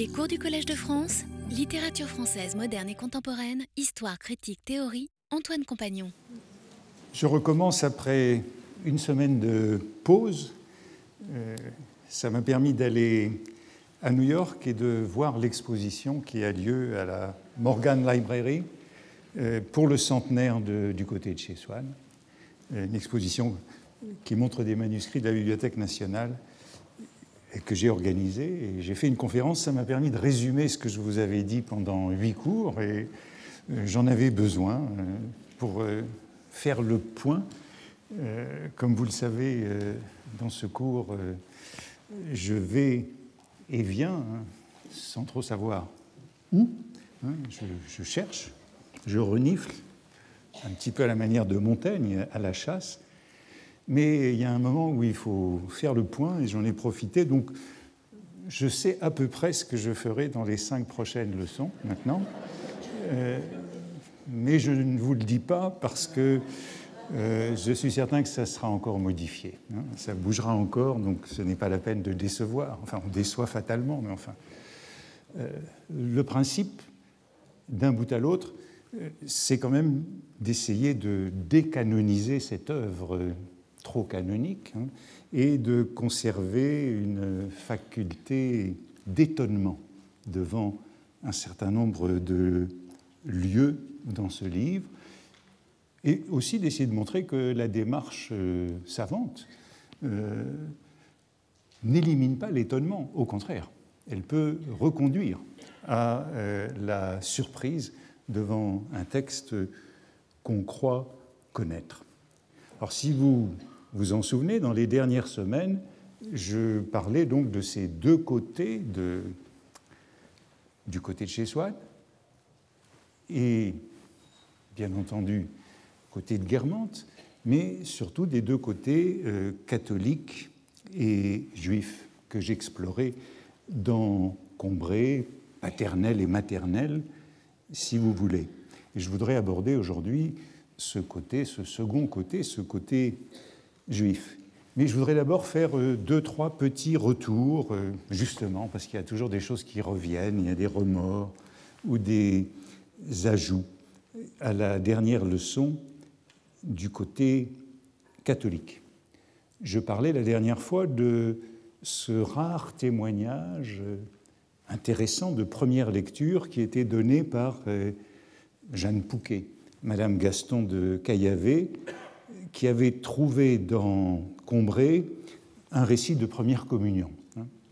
Les cours du Collège de France, littérature française moderne et contemporaine, histoire, critique, théorie, Antoine Compagnon. Je recommence après une semaine de pause. Euh, ça m'a permis d'aller à New York et de voir l'exposition qui a lieu à la Morgan Library euh, pour le centenaire du côté de chez Swann. Euh, une exposition qui montre des manuscrits de la Bibliothèque nationale que j'ai organisée. Et j'ai fait une conférence, ça m'a permis de résumer ce que je vous avais dit pendant huit cours et euh, j'en avais besoin pour faire le point. Comme vous le savez, dans ce cours, je vais et viens hein, sans trop savoir où. Hein, je, cherche, je renifle, un petit peu à la manière de Montaigne, à la chasse. Mais il y a un moment où il faut faire le point et j'en ai profité. Donc, je sais à peu près ce que je ferai dans les cinq prochaines leçons maintenant. Euh, mais je ne vous le dis pas parce que euh, je suis certain que ça sera encore modifié. Hein. Ça bougera encore, donc ce n'est pas la peine de décevoir. Enfin, on déçoit fatalement, mais enfin. Euh, le principe, d'un bout à l'autre, c'est quand même d'essayer de décanoniser cette œuvre trop canonique hein, et de conserver une faculté d'étonnement devant un certain nombre de lieux dans ce livre et aussi d'essayer de montrer que la démarche euh, savante euh, n'élimine pas l'étonnement, au contraire, elle peut reconduire à euh, la surprise devant un texte qu'on croit connaître. Alors si vous vous en souvenez, dans les dernières semaines, je parlais donc de ces deux côtés, du côté de chez soi, et bien entendu côté de Guermantes, mais surtout des deux côtés euh, catholiques et juifs que j'explorais dans Combray, paternel et maternel, si vous voulez. Et je voudrais aborder aujourd'hui ce côté, ce second côté, ce côté Mais je voudrais d'abord faire euh, deux, trois petits retours, euh, justement, parce qu'il y a toujours des choses qui reviennent, il y a des remords ou des ajouts à la dernière leçon du côté catholique. Je parlais la dernière fois de ce rare témoignage intéressant de première lecture qui était donné par euh, Jeanne Pouquet, Madame Gaston de Caillavé, qui avait trouvé dans Combray un récit de première communion.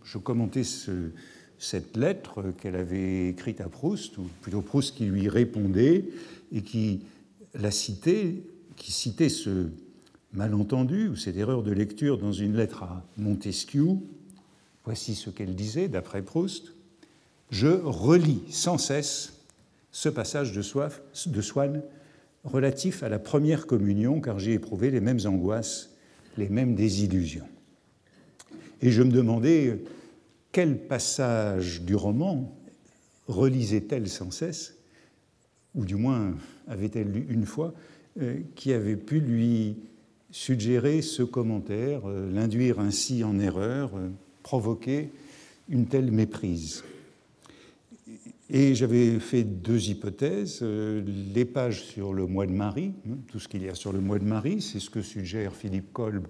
Je commentais cette lettre qu'elle avait écrite à Proust, ou plutôt Proust qui lui répondait et qui la citait qui citait ce malentendu ou cette erreur de lecture dans une lettre à Montesquieu. Voici ce qu'elle disait, d'après Proust. Je relis sans cesse ce passage de, de Swann relatif à la première communion, car j'ai éprouvé les mêmes angoisses, les mêmes désillusions. Et je me demandais quel passage du roman relisait-elle sans cesse, ou du moins avait-elle lu une fois, euh, qui avait pu lui suggérer ce commentaire, euh, l'induire ainsi en erreur, euh, provoquer une telle méprise? Et j'avais fait deux hypothèses. Les pages sur le mois de Marie, hein, tout ce qu'il y a sur le mois de Marie, c'est ce que suggère Philippe Kolb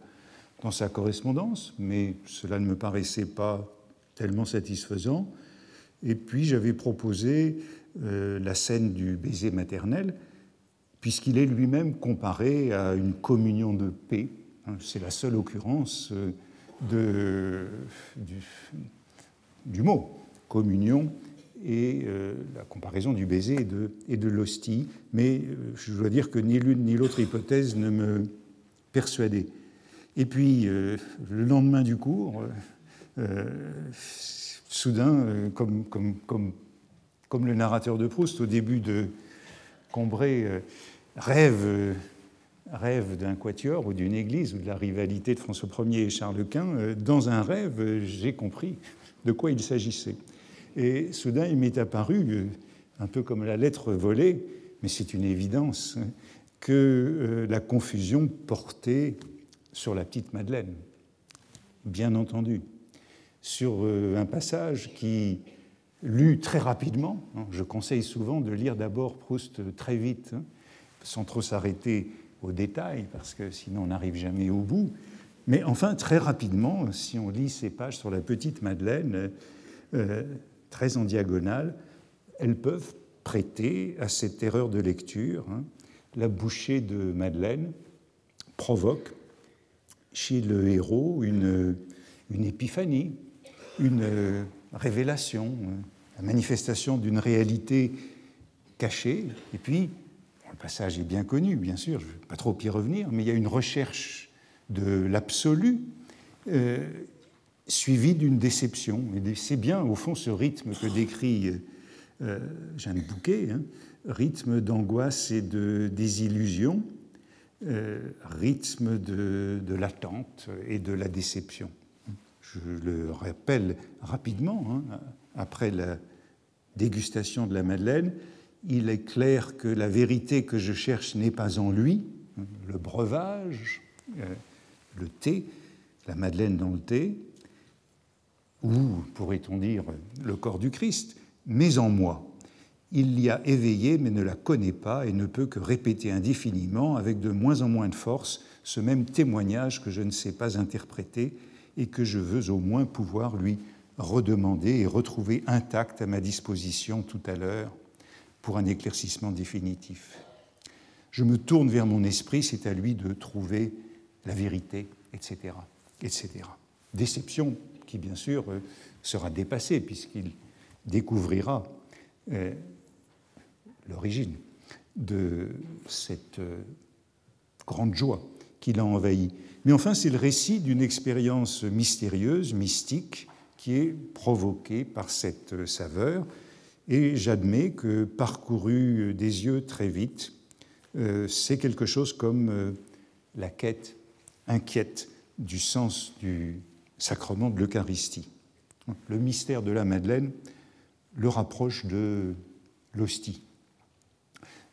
dans sa correspondance, mais cela ne me paraissait pas tellement satisfaisant. Et puis j'avais proposé la scène du baiser maternel, puisqu'il est lui-même comparé à une communion de paix. Hein, c'est la seule occurrence euh, de, du, mot communion et euh, la comparaison du baiser et de, et l'hostie. Mais euh, je dois dire que ni l'une ni l'autre hypothèse ne me persuadait. Et puis, le lendemain du cours, soudain, comme, le narrateur de Proust au début de Combray, rêve, rêve d'un quatuor ou d'une église ou de la rivalité de François Ier et Charles Quint, euh, dans un rêve, j'ai compris de quoi il s'agissait. Et soudain, il m'est apparu, euh, un peu comme la lettre volée, mais c'est une évidence, que euh, la confusion portait sur la petite Madeleine, bien entendu, sur un passage qui lu très rapidement. Hein. Je conseille souvent de lire d'abord Proust très vite, hein, sans trop s'arrêter aux détails, parce que sinon on n'arrive jamais au bout. Mais enfin, très rapidement, si on lit ces pages sur la petite Madeleine, euh, très en diagonale, elles peuvent prêter à cette erreur de lecture. Hein. La bouchée de Madeleine provoque chez le héros une, une épiphanie, une euh, révélation, la manifestation d'une réalité cachée. Et puis, le passage est bien connu, bien sûr, je ne vais pas trop y revenir, mais il y a une recherche de l'absolu euh, suivie d'une déception. C'est bien, au fond, ce rythme que décrit euh, Jeanne Bouquet, hein, rythme d'angoisse et de désillusion, euh, rythme de, de l'attente et de la déception. Je le rappelle rapidement, hein, après la dégustation de la Madeleine, il est clair que la vérité que je cherche n'est pas en lui, le breuvage, euh, le thé, la Madeleine dans le thé, ou pourrait-on dire le corps du Christ, mais en moi. Il l'y a éveillé mais ne la connaît pas et ne peut que répéter indéfiniment, avec de moins en moins de force, ce même témoignage que je ne sais pas interpréter et que je veux au moins pouvoir lui redemander et retrouver intact à ma disposition tout à l'heure pour un éclaircissement définitif. Je me tourne vers mon esprit, c'est à lui de trouver la vérité, etc. etc. Déception qui, bien sûr, euh, sera dépassée puisqu'il découvrira euh, l'origine de cette euh, grande joie qui l'a envahi. Mais enfin, c'est le récit d'une expérience mystérieuse, mystique, qui est provoquée par cette saveur. Et j'admets que, parcouru des yeux très vite, c'est quelque chose comme la quête inquiète du sens du sacrement de l'Eucharistie. Le mystère de la Madeleine le rapproche de l'hostie.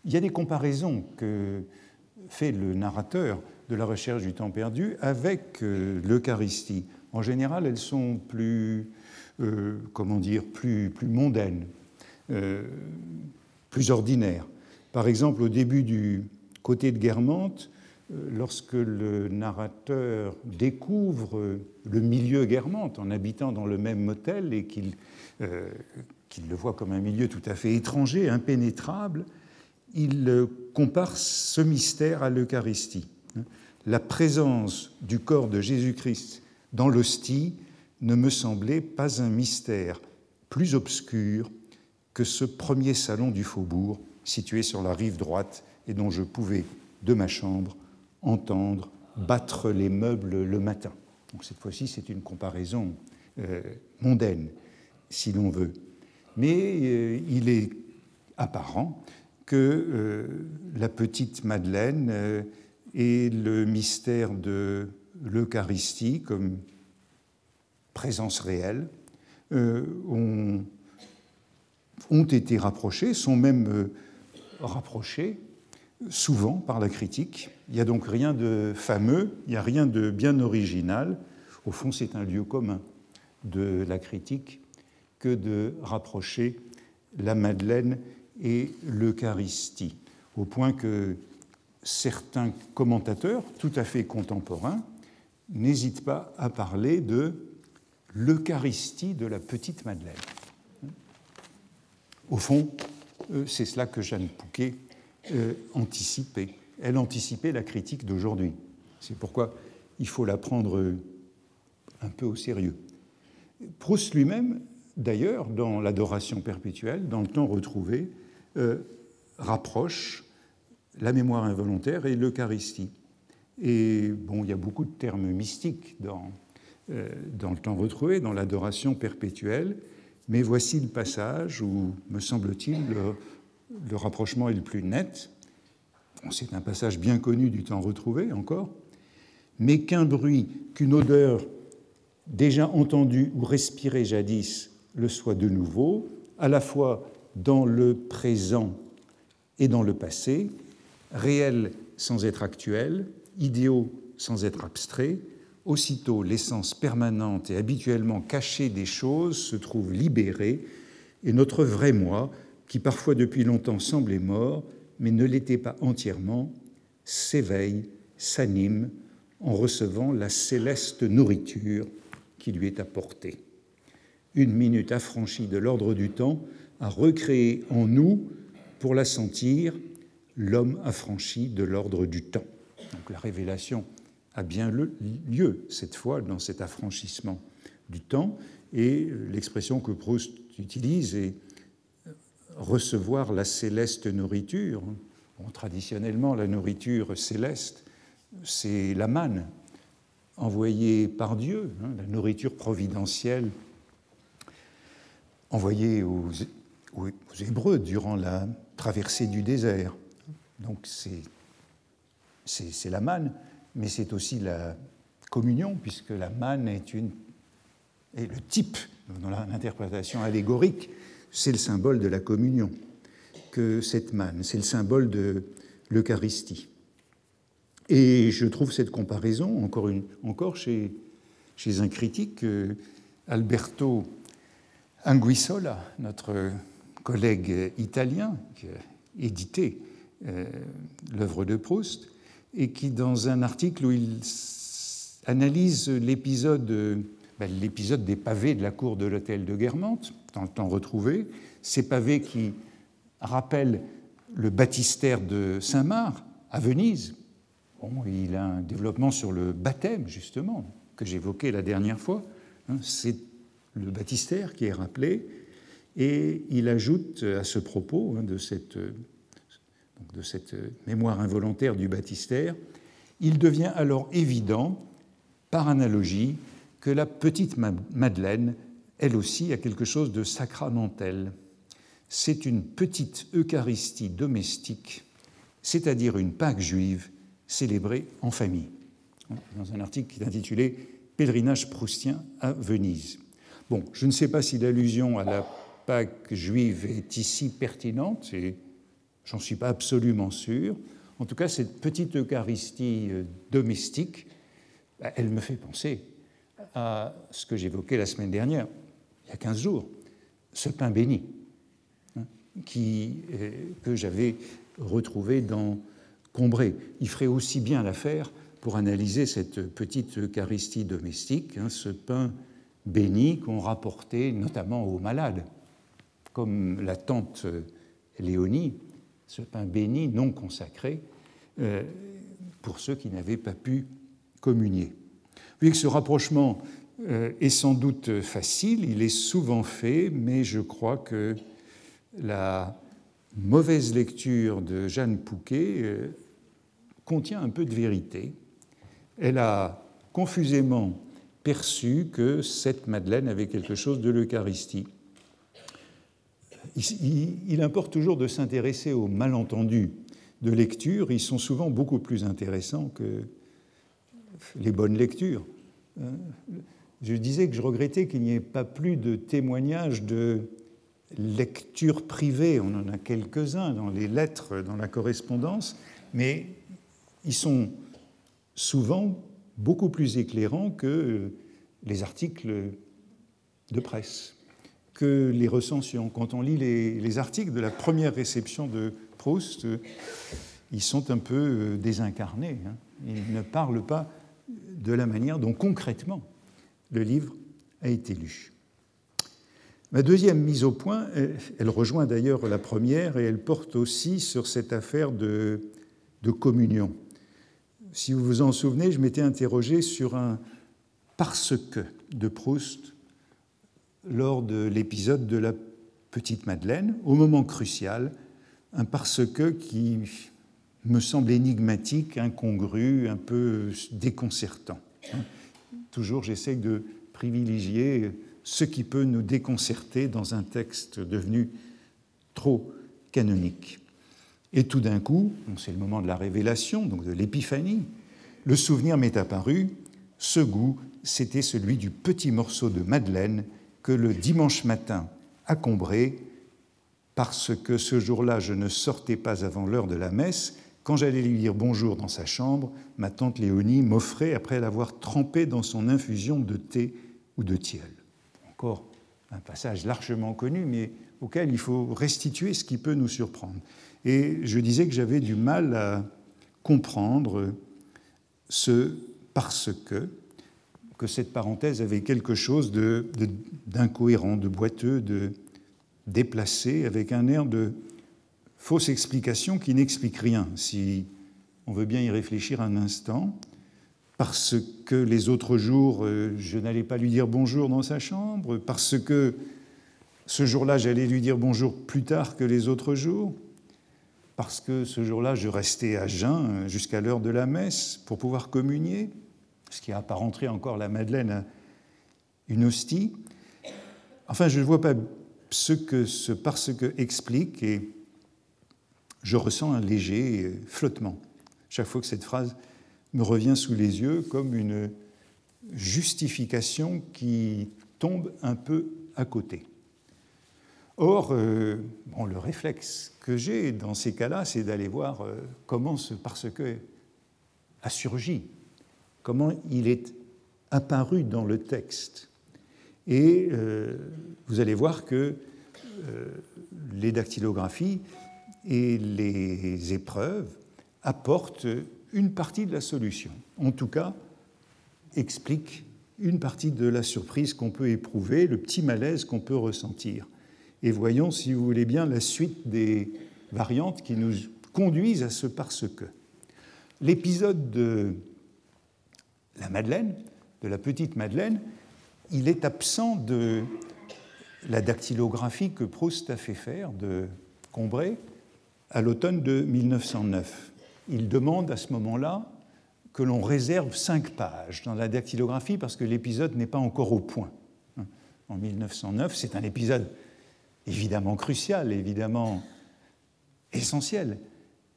Il y a des comparaisons que fait le narrateur de la recherche du temps perdu avec euh, l'Eucharistie. En général, elles sont plus, euh, comment dire, plus, plus mondaines, euh, plus ordinaires. Par exemple, au début du côté de Guermantes, lorsque le narrateur découvre le milieu Guermantes en habitant dans le même motel et qu'il le voit comme un milieu tout à fait étranger, impénétrable, il compare ce mystère à l'Eucharistie. La présence du corps de Jésus-Christ dans l'hostie ne me semblait pas un mystère plus obscur que ce premier salon du faubourg situé sur la rive droite et dont je pouvais, de ma chambre, entendre battre les meubles le matin. Donc cette fois-ci, c'est une comparaison euh, mondaine, si l'on veut. Mais euh, il est apparent que euh, la petite Madeleine et le mystère de l'Eucharistie comme présence réelle ont, été rapprochés, sont même rapprochés souvent par la critique. Il n'y a donc rien de fameux, il n'y a rien de bien original. Au fond, c'est un lieu commun de la critique que de rapprocher la Madeleine et l'Eucharistie, au point que certains commentateurs tout à fait contemporains n'hésitent pas à parler de l'Eucharistie de la petite Madeleine. Au fond, euh, c'est cela que Jeanne Pouquet euh, anticipait. Elle anticipait la critique d'aujourd'hui. C'est pourquoi il faut la prendre un peu au sérieux. Proust lui-même, d'ailleurs, dans l'adoration perpétuelle, dans le temps retrouvé, euh, rapproche la mémoire involontaire et l'Eucharistie. Et bon, il y a beaucoup de termes mystiques dans, euh, dans le temps retrouvé, dans l'adoration perpétuelle, mais voici le passage où, me semble-t-il, le, rapprochement est le plus net. C'est un passage bien connu du temps retrouvé encore, mais qu'un bruit, qu'une odeur déjà entendue ou respirée jadis le soit de nouveau, à la fois dans le présent et dans le passé, réels sans être actuels, idéaux sans être abstraits, aussitôt l'essence permanente et habituellement cachée des choses se trouve libérée et notre vrai moi, qui parfois depuis longtemps semblait mort, mais ne l'était pas entièrement, s'éveille, s'anime en recevant la céleste nourriture qui lui est apportée. Une minute affranchie de l'ordre du temps a recréé en nous, pour la sentir, l'homme affranchi de l'ordre du temps. Donc la révélation a bien lieu cette fois dans cet affranchissement du temps et l'expression que Proust utilise est recevoir la céleste nourriture. traditionnellement, la nourriture céleste, c'est la manne envoyée par Dieu, hein, la nourriture providentielle envoyée aux, Hébreux durant la traversée du désert. Donc c'est la manne, mais c'est aussi la communion, puisque la manne est, une, est le type, dans l'interprétation allégorique, c'est le symbole de la communion que cette manne, c'est le symbole de l'Eucharistie. Et je trouve cette comparaison, encore, chez, un critique, euh, Alberto Anguissola, notre collègue italien qui a édité euh, l'œuvre de Proust, et qui, dans un article où il analyse l'épisode ben, l'épisode des pavés de la cour de l'hôtel de Guermantes, dans le temps retrouvé, ces pavés qui rappellent le baptistère de Saint-Marc à Venise. Bon, il a un développement sur le baptême, justement, que j'évoquais la dernière fois. Hein, c'est le baptistère qui est rappelé, et il ajoute à ce propos hein, de, cette, de cette mémoire involontaire du baptistère, il devient alors évident, par analogie, que la petite Madeleine, elle aussi, a quelque chose de sacramentel. C'est une petite Eucharistie domestique, c'est-à-dire une Pâque juive célébrée en famille. Dans un article qui est intitulé Pèlerinage proustien à Venise. Bon, je ne sais pas si l'allusion à la Pâque juive est ici pertinente, et j'en suis pas absolument sûr. En tout cas, cette petite Eucharistie euh, domestique, bah, elle me fait penser à ce que j'évoquais la semaine dernière, il y a 15 jours, ce pain béni hein, euh, que j'avais retrouvé dans Combray. Il ferait aussi bien l'affaire pour analyser cette petite Eucharistie domestique, hein, ce pain béni qu'on rapportait notamment aux malades, comme la tante Léonie, ce pain béni non consacré euh, pour ceux qui n'avaient pas pu communier. Voyez que ce rapprochement euh, est sans doute facile, il est souvent fait, mais je crois que la mauvaise lecture de Jeanne Pouquet euh, contient un peu de vérité. Elle a confusément perçu que cette Madeleine avait quelque chose de l'Eucharistie. Il, importe toujours de s'intéresser aux malentendus de lecture, ils sont souvent beaucoup plus intéressants que les bonnes lectures. Je disais que je regrettais qu'il n'y ait pas plus de témoignages de lecture privée. On en a quelques-uns dans les lettres, dans la correspondance, mais ils sont souvent beaucoup plus éclairants que les articles de presse, que les recensions. Quand on lit les, articles de la première réception de Proust, ils sont un peu euh, désincarnés. Hein. Ils ne parlent pas de la manière dont concrètement le livre a été lu. Ma deuxième mise au point, elle rejoint d'ailleurs la première et elle porte aussi sur cette affaire de, communion. Si vous vous en souvenez, je m'étais interrogé sur un parce que de Proust lors de l'épisode de la petite Madeleine, au moment crucial, un parce que qui me semble énigmatique, incongru, un peu déconcertant. Toujours, j'essaie de privilégier ce qui peut nous déconcerter dans un texte devenu trop canonique. Et tout d'un coup, c'est le moment de la révélation, donc de l'épiphanie, le souvenir m'est apparu, ce goût, c'était celui du petit morceau de madeleine que le dimanche matin à Combray, parce que ce jour-là je ne sortais pas avant l'heure de la messe, quand j'allais lui dire bonjour dans sa chambre, ma tante Léonie m'offrait après l'avoir trempé dans son infusion de thé ou de tiel. Encore un passage largement connu, mais auquel il faut restituer ce qui peut nous surprendre. Et je disais que j'avais du mal à comprendre ce parce que, que cette parenthèse avait quelque chose d'incohérent, de, boiteux, de déplacé, avec un air de fausse explication qui n'explique rien, si on veut bien y réfléchir un instant, parce que les autres jours, euh, je n'allais pas lui dire bonjour dans sa chambre, parce que ce jour-là, j'allais lui dire bonjour plus tard que les autres jours, parce que ce jour-là, je restais à jeun jusqu'à l'heure de la messe pour pouvoir communier, ce qui pas rentré encore la Madeleine à une hostie. Enfin, je ne vois pas ce que ce parce que explique et je ressens un léger flottement chaque fois que cette phrase me revient sous les yeux comme une justification qui tombe un peu à côté. Or, euh, le réflexe que j'ai dans ces cas-là, c'est d'aller voir euh, comment ce parce que a surgi, comment il est apparu dans le texte. Et euh, vous allez voir que les dactylographies et les épreuves apportent une partie de la solution. En tout cas, explique une partie de la surprise qu'on peut éprouver, le petit malaise qu'on peut ressentir. Et voyons, si vous voulez bien, la suite des variantes qui nous conduisent à ce parce que. L'épisode de la Madeleine, de la petite Madeleine, il est absent de la dactylographie que Proust a fait faire de Combray à l'automne de 1909. Il demande à ce moment-là que l'on réserve cinq pages dans la dactylographie parce que l'épisode n'est pas encore au point. En 1909, c'est un épisode évidemment crucial, évidemment essentiel.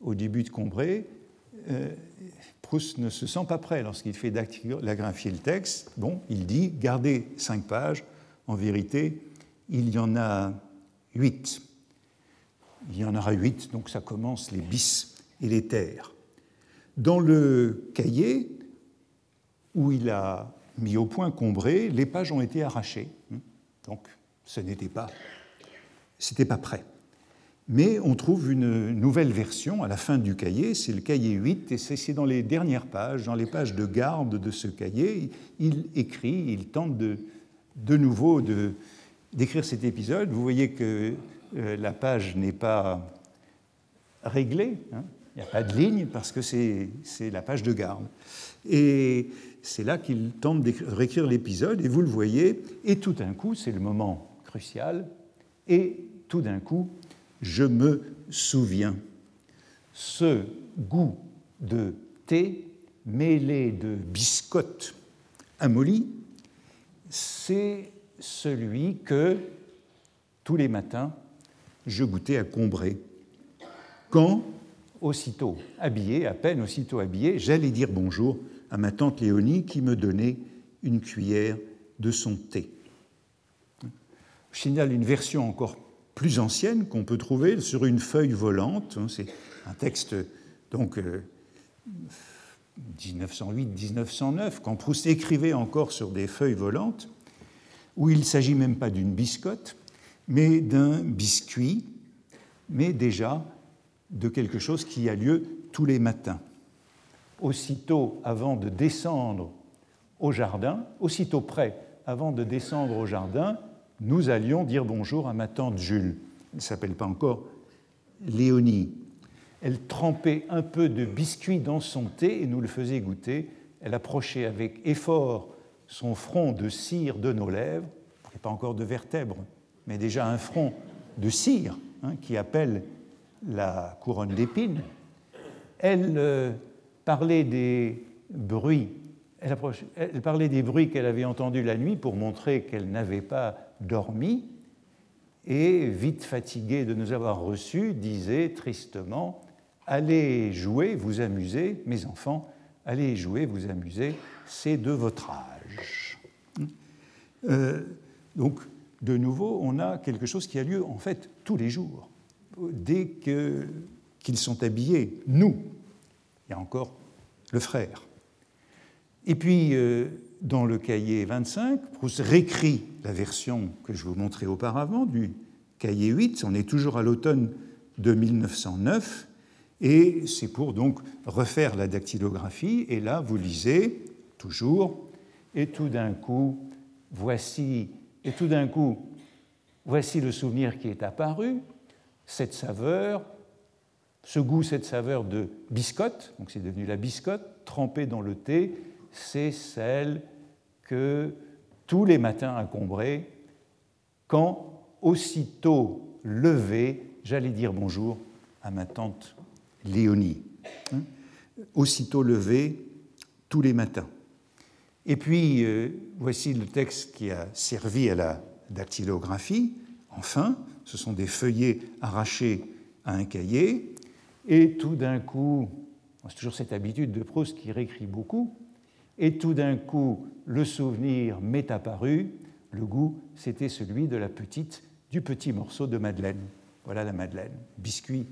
Au début de Combray, euh, Proust ne se sent pas prêt lorsqu'il fait dactylographier le texte. Bon, il dit gardez cinq pages. En vérité, il y en a huit. Il y en aura huit, donc ça commence les bis et les terres. Dans le cahier où il a mis au point Combré, les pages ont été arrachées. Donc ce n'était pas, c'était pas prêt. Mais on trouve une nouvelle version à la fin du cahier, c'est le cahier 8, et c'est dans les dernières pages, dans les pages de garde de ce cahier, il écrit, il tente de, nouveau de, d'écrire cet épisode. Vous voyez que euh, la page n'est pas réglée, hein. il n'y a pas de ligne parce que c'est la page de garde. Et c'est là qu'il tente de réécrire l'épisode, et vous le voyez, et tout d'un coup, c'est le moment crucial, et tout d'un coup, je me souviens. Ce goût de thé mêlé de biscottes amollies, c'est celui que, tous les matins, je goûtais à Combray. Quand, aussitôt habillé, à peine aussitôt habillé, j'allais dire bonjour à ma tante Léonie qui me donnait une cuillère de son thé. Je signale une version encore plus ancienne qu'on peut trouver sur une feuille volante. C'est un texte donc 1908-1909, euh, quand Proust écrivait encore sur des feuilles volantes, où il ne s'agit même pas d'une biscotte, mais d'un biscuit, mais déjà de quelque chose qui a lieu tous les matins. Aussitôt avant de descendre au jardin, aussitôt près avant de descendre au jardin, nous allions dire bonjour à ma tante Jules. Elle ne s'appelle pas encore Léonie. Elle trempait un peu de biscuit dans son thé et nous le faisait goûter. Elle approchait avec effort son front de cire de nos lèvres, et pas encore de vertèbres, mais déjà un front de cire hein, qui appelle la couronne d'épines. Elle euh, parlait des bruits. Elle, parlait des bruits qu'elle avait entendus la nuit pour montrer qu'elle n'avait pas dormi. Et, vite fatiguée de nous avoir reçus, disait tristement Allez jouer, vous amuser, mes enfants, allez jouer, vous amuser, c'est de votre âge. Euh, donc, de nouveau, on a quelque chose qui a lieu en fait tous les jours, dès qu'ils sont habillés, nous, il y a encore le frère. Et puis, euh, dans le cahier 25, Proust réécrit la version que je vous montrais auparavant du cahier 8, on est toujours à l'automne de 1909, et c'est pour donc refaire la dactylographie, et là vous lisez toujours, et tout d'un coup, voici, et tout d'un coup, voici le souvenir qui est apparu, cette saveur, ce goût, cette saveur de biscotte, donc c'est devenu la biscotte, trempée dans le thé, c'est celle que tous les matins à quand aussitôt levé, j'allais dire bonjour à ma tante Léonie. Hein, aussitôt levé, tous les matins. Et puis, euh, voici le texte qui a servi à la dactylographie. Enfin, ce sont des feuillets arrachés à un cahier. Et tout d'un coup, c'est toujours cette habitude de Proust qui réécrit beaucoup, et tout d'un coup, le souvenir m'est apparu, le goût, c'était celui de la petite, du petit morceau de Madeleine. Voilà la Madeleine, biscuit,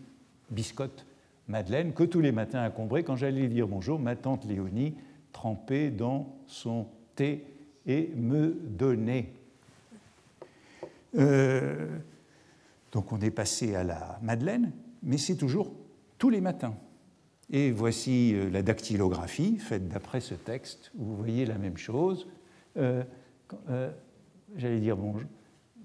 biscotte, Madeleine, que tous les matins à Combray, quand j'allais dire bonjour, ma tante Léonie trempait dans son thé et me donnait. Euh, donc on est passé à la Madeleine, mais c'est toujours tous les matins. Et voici euh, la dactylographie faite d'après ce texte, où vous voyez la même chose. Euh, j'allais dire, bon,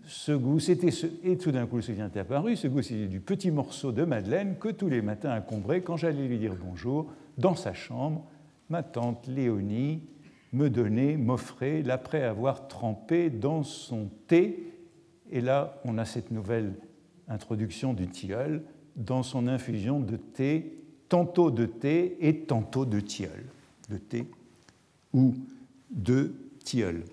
ce goût, c'était ce, et tout d'un coup le souvenir est apparu, ce goût c'était du petit morceau de Madeleine que tous les matins à Combray, quand j'allais lui dire bonjour, dans sa chambre, ma tante Léonie me donnait, m'offrait, l'après avoir trempé dans son thé. Et là, on a cette nouvelle introduction du tilleul, dans son infusion de thé, tantôt de thé et tantôt de tilleul, de thé ou de tilleul.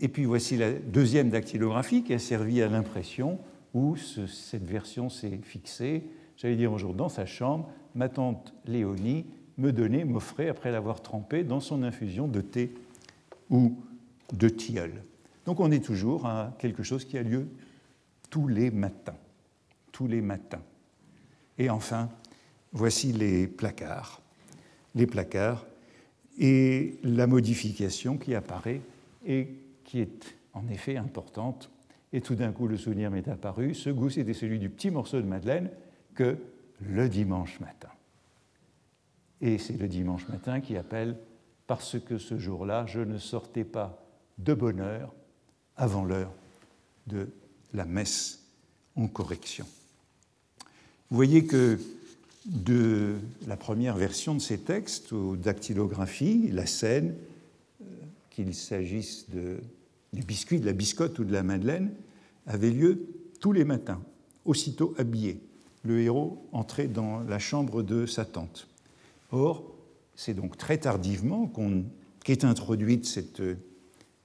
Et puis voici la deuxième dactylographie qui a servi à l'impression, où cette version s'est fixée, j'allais dire un jour dans sa chambre, ma tante Léonie me donnait, m'offrait, après l'avoir trempé, dans son infusion de thé ou de tilleul. Donc on est toujours à quelque chose qui a lieu tous les matins. Tous les matins. Et enfin, voici les placards. Les placards et la modification qui apparaît et qui est en effet importante. Et tout d'un coup, le souvenir m'est apparu. Ce goût, c'était celui du petit morceau de Madeleine que le dimanche matin. Et c'est le dimanche matin qui appelle parce que ce jour-là, je ne sortais pas de bonne heure avant l'heure de la messe en correction. Vous voyez que de la première version de ces textes aux dactylographies, la scène, euh, qu'il s'agisse du biscuit, de la biscotte ou de la madeleine, avait lieu tous les matins, aussitôt habillé. Le héros entrait dans la chambre de sa tante. Or, c'est donc très tardivement qu'est introduite cette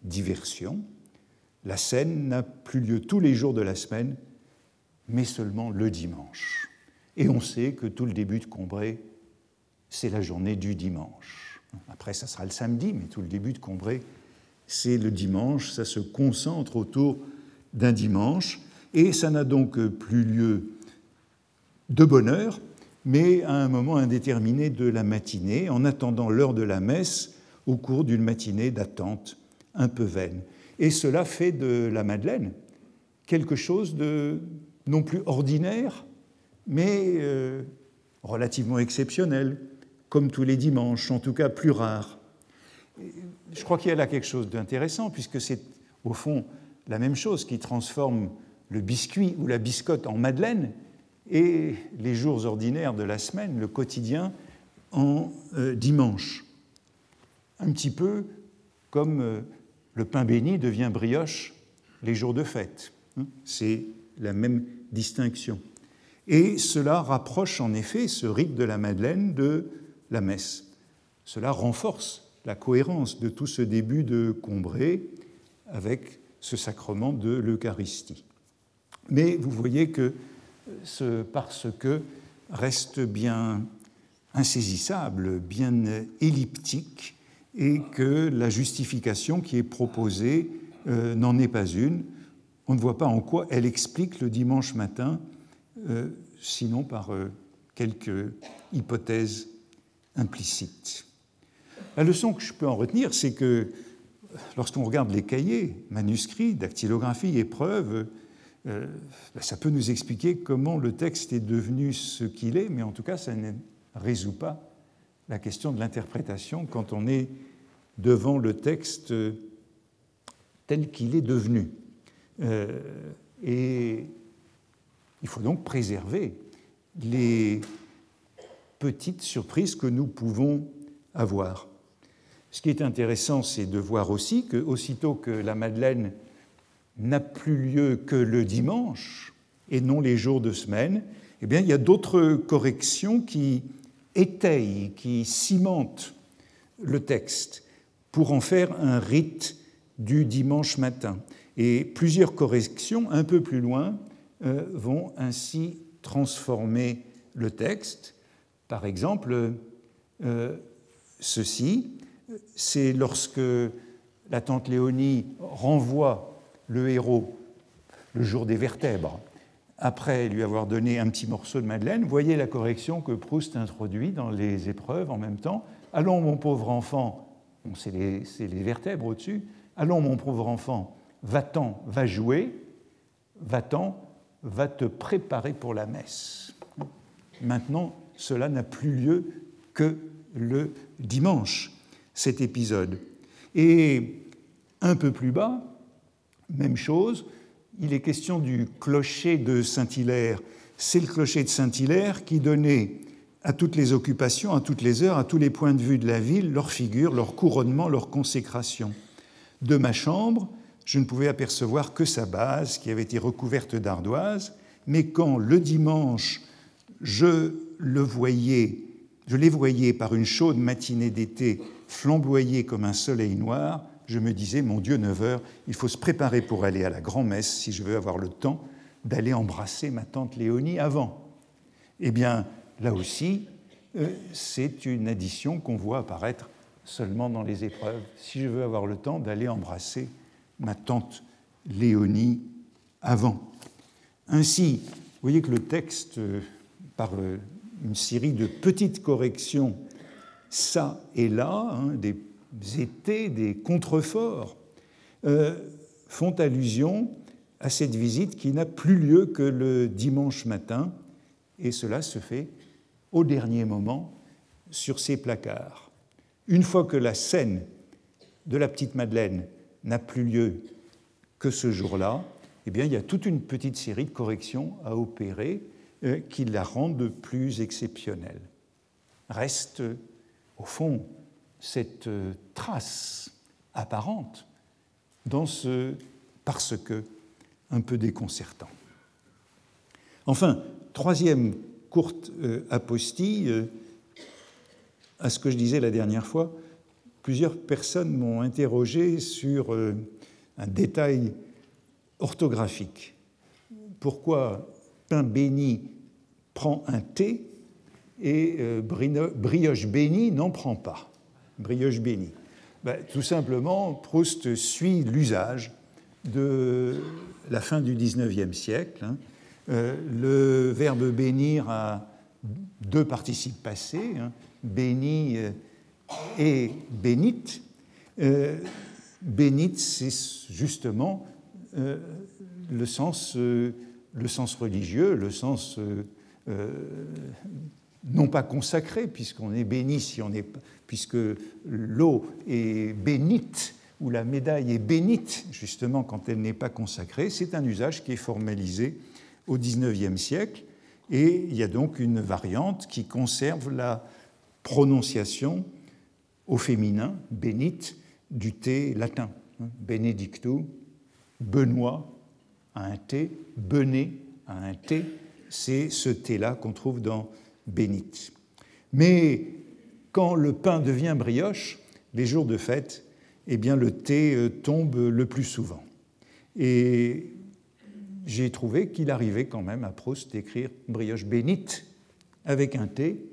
diversion. La scène n'a plus lieu tous les jours de la semaine, mais seulement le dimanche. Et on sait que tout le début de Combray, c'est la journée du dimanche. Après, ça sera le samedi, mais tout le début de Combray, c'est le dimanche. Ça se concentre autour d'un dimanche. Et ça n'a donc plus lieu de bonne heure, mais à un moment indéterminé de la matinée, en attendant l'heure de la messe au cours d'une matinée d'attente un peu vaine. Et cela fait de la Madeleine quelque chose de non plus ordinaire, mais euh, relativement exceptionnel, comme tous les dimanches, en tout cas plus rare. Je crois qu'il y a là quelque chose d'intéressant, puisque c'est au fond la même chose qui transforme le biscuit ou la biscotte en madeleine, et les jours ordinaires de la semaine, le quotidien, en euh, dimanche. Un petit peu comme euh, le pain béni devient brioche les jours de fête. Hein. C'est la même distinction. Et cela rapproche en effet ce rite de la Madeleine de la messe. Cela renforce la cohérence de tout ce début de Combray avec ce sacrement de l'Eucharistie. Mais vous voyez que parce que reste bien insaisissable, bien elliptique, et que la justification qui est proposée euh, n'en est pas une. On ne voit pas en quoi elle explique le dimanche matin, euh, sinon par euh, quelques hypothèses implicites. La leçon que je peux en retenir, c'est que lorsqu'on regarde les cahiers, manuscrits, dactylographie, épreuves, ben, ça peut nous expliquer comment le texte est devenu ce qu'il est, mais en tout cas, ça ne résout pas la question de l'interprétation quand on est devant le texte tel qu'il est devenu. et il faut donc préserver les petites surprises que nous pouvons avoir. Ce qui est intéressant, c'est de voir aussi que, aussitôt que la Madeleine n'a plus lieu que le dimanche et non les jours de semaine, eh bien, il y a d'autres corrections qui étayent, qui cimentent le texte pour en faire un rite du dimanche matin. Et plusieurs corrections, un peu plus loin, euh, vont ainsi transformer le texte. Par exemple, euh, ceci, c'est lorsque la tante Léonie renvoie le héros le jour des vertèbres, après lui avoir donné un petit morceau de Madeleine, voyez la correction que Proust introduit dans les épreuves en même temps. Allons, mon pauvre enfant, c'est les, les, vertèbres au-dessus, allons, mon pauvre enfant, va-t'en, va jouer, va-t'en, va te préparer pour la messe. Maintenant, cela n'a plus lieu que le dimanche, cet épisode. Et un peu plus bas, même chose, il est question du clocher de Saint-Hilaire. C'est le clocher de Saint-Hilaire qui donnait à toutes les occupations, à toutes les heures, à tous les points de vue de la ville, leur figure, leur couronnement, leur consécration. De ma chambre, je ne pouvais apercevoir que sa base, qui avait été recouverte d'ardoise, mais quand le dimanche, je le voyais, je les voyais par une chaude matinée d'été flamboyer comme un soleil noir, je me disais, mon Dieu, 9 heures, il faut se préparer pour aller à la grand-messe si je veux avoir le temps d'aller embrasser ma tante Léonie avant. Eh bien, là aussi, euh, c'est une addition qu'on voit apparaître seulement dans les épreuves. Si je veux avoir le temps d'aller embrasser ma tante Léonie avant. Ainsi, vous voyez que le texte, euh, par une série de petites corrections ça et là, hein, des étés, des contreforts, euh, font allusion à cette visite qui n'a plus lieu que le dimanche matin, et cela se fait au dernier moment sur ces placards. Une fois que la scène de la petite Madeleine n'a plus lieu que ce jour-là, eh bien, il y a toute une petite série de corrections à opérer euh, qui la rendent plus exceptionnelle. Reste, au fond, cette euh, trace apparente dans ce parce que un peu déconcertant. Enfin, troisième courte euh, apostille à ce que je disais la dernière fois, plusieurs personnes m'ont interrogé sur un détail orthographique. Pourquoi pain béni prend un T et euh, brioche béni n'en prend pas? Brioche béni. Ben, tout simplement, Proust suit l'usage de la fin du XIXe siècle. Hein. Euh, le verbe bénir a deux participes passés, hein, béni euh, et bénite. bénite, c'est justement le sens le sens religieux, le sens euh, euh, non pas consacré, puisqu'on est béni si on est, puisque l'eau est bénite ou la médaille est bénite justement quand elle n'est pas consacrée. C'est un usage qui est formalisé au XIXe siècle. Et il y a donc une variante qui conserve la prononciation au féminin, bénite, du T latin, benedictu, Benoît, à un T, Benet à un T, c'est ce T-là qu'on trouve dans bénite. Mais quand le pain devient brioche, les jours de fête, eh bien le T euh, tombe le plus souvent. Et j'ai trouvé qu'il arrivait quand même à Proust d'écrire brioche bénite avec un T.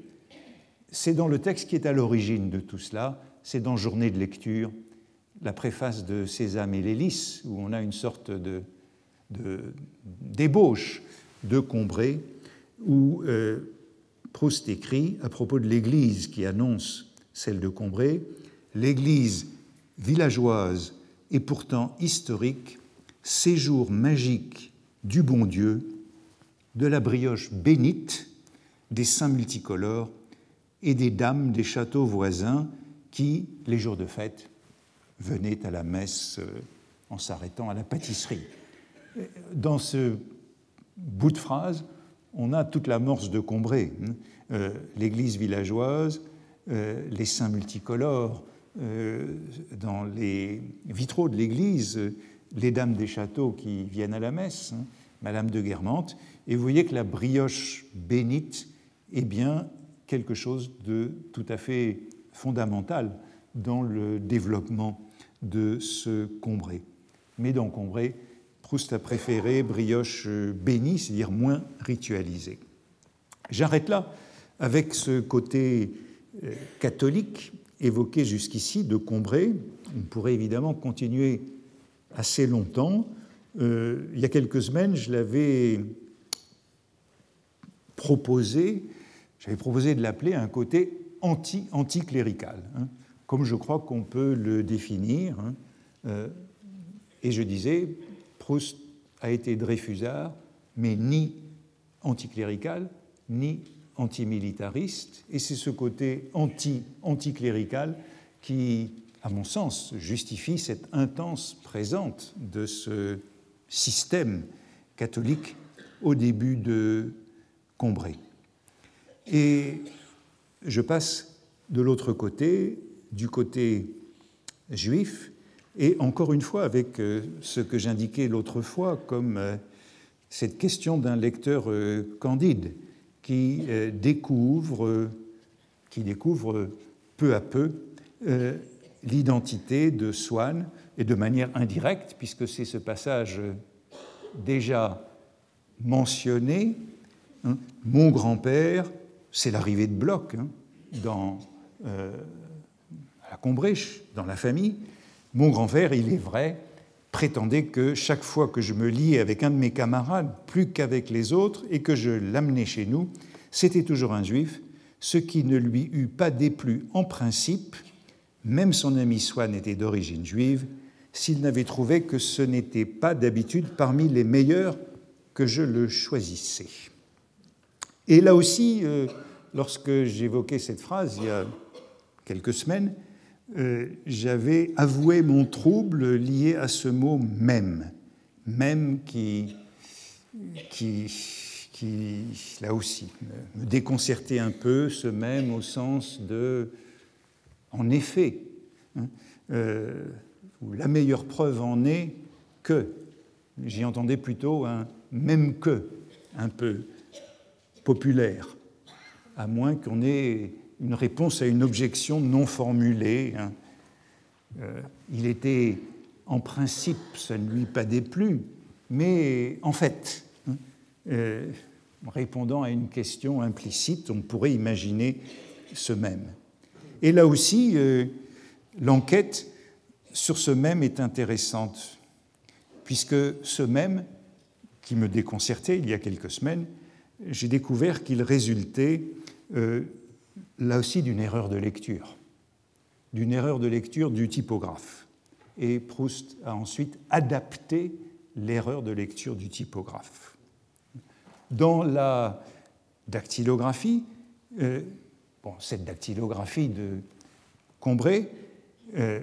C'est dans le texte qui est à l'origine de tout cela, c'est dans Journée de lecture, la préface de Sésame et l'hélice, où on a une sorte de d'ébauche de, Combray, où euh, Proust écrit à propos de l'église qui annonce celle de Combray L'église villageoise et pourtant historique, séjour magique du bon Dieu, de la brioche bénite, des saints multicolores et des dames des châteaux voisins qui, les jours de fête, venaient à la messe euh, en s'arrêtant à la pâtisserie. Dans ce bout de phrase, on a toute l'amorce de Combray. Hein. Euh, l'église villageoise, euh, les saints multicolores, dans les vitraux de l'église, les dames des châteaux qui viennent à la messe, hein, Madame de Guermantes, et vous voyez que la brioche bénite est bien quelque chose de tout à fait fondamental dans le développement de ce Combray. Mais dans Combray, Proust a préféré brioche bénie, c'est-à-dire moins ritualisée. J'arrête là avec ce côté euh, catholique évoqué jusqu'ici de Combray. On pourrait évidemment continuer assez longtemps. Euh, il y a quelques semaines, je l'avais proposé, j'avais proposé de l'appeler un côté anti anticlérical, hein, comme je crois qu'on peut le définir. Hein. Euh, et je disais, Proust a été Dreyfusard, mais ni anticlérical, ni antimilitariste, et c'est ce côté anti-anticlérical qui à mon sens, justifie cette intense présence de ce système catholique au début de Combray. Et je passe de l'autre côté, du côté juif, et encore une fois avec euh, ce que j'indiquais l'autre fois comme euh, cette question d'un lecteur euh, candide qui découvre, qui découvre peu à peu l'identité de Swann, et de manière indirecte, puisque c'est ce passage déjà mentionné. Hein, mon grand-père, c'est l'arrivée de Bloch hein, à la Combrèche, dans la famille. Mon grand-père, il est vrai, prétendait que chaque fois que je me liais avec un de mes camarades, plus qu'avec les autres, et que je l'amenais chez nous, c'était toujours un juif, ce qui ne lui eût pas déplu en principe, même son ami Swann était d'origine juive, s'il n'avait trouvé que ce n'était pas d'habitude parmi les meilleurs que je le choisissais. Et là aussi, euh, lorsque j'évoquais cette phrase il y a quelques semaines, euh, j'avais avoué mon trouble lié à ce mot même, même qui, qui, qui là aussi, me déconcertait un peu, ce même au sens de en effet, hein, euh, la meilleure preuve en est que, j'y entendais plutôt un même que, un peu populaire, à moins qu'on ait une réponse à une objection non formulée. Hein. Euh, il était en principe, ça ne lui pas déplu, mais en fait, hein, euh, répondant à une question implicite, on pourrait imaginer ce même. Et là aussi, euh, l'enquête sur ce même est intéressante, puisque ce même, qui me déconcertait il y a quelques semaines, j'ai découvert qu'il résultait là aussi d'une erreur de lecture, d'une erreur de lecture du typographe. Et Proust a ensuite adapté l'erreur de lecture du typographe. Dans la dactylographie, euh, cette dactylographie de Combray, euh,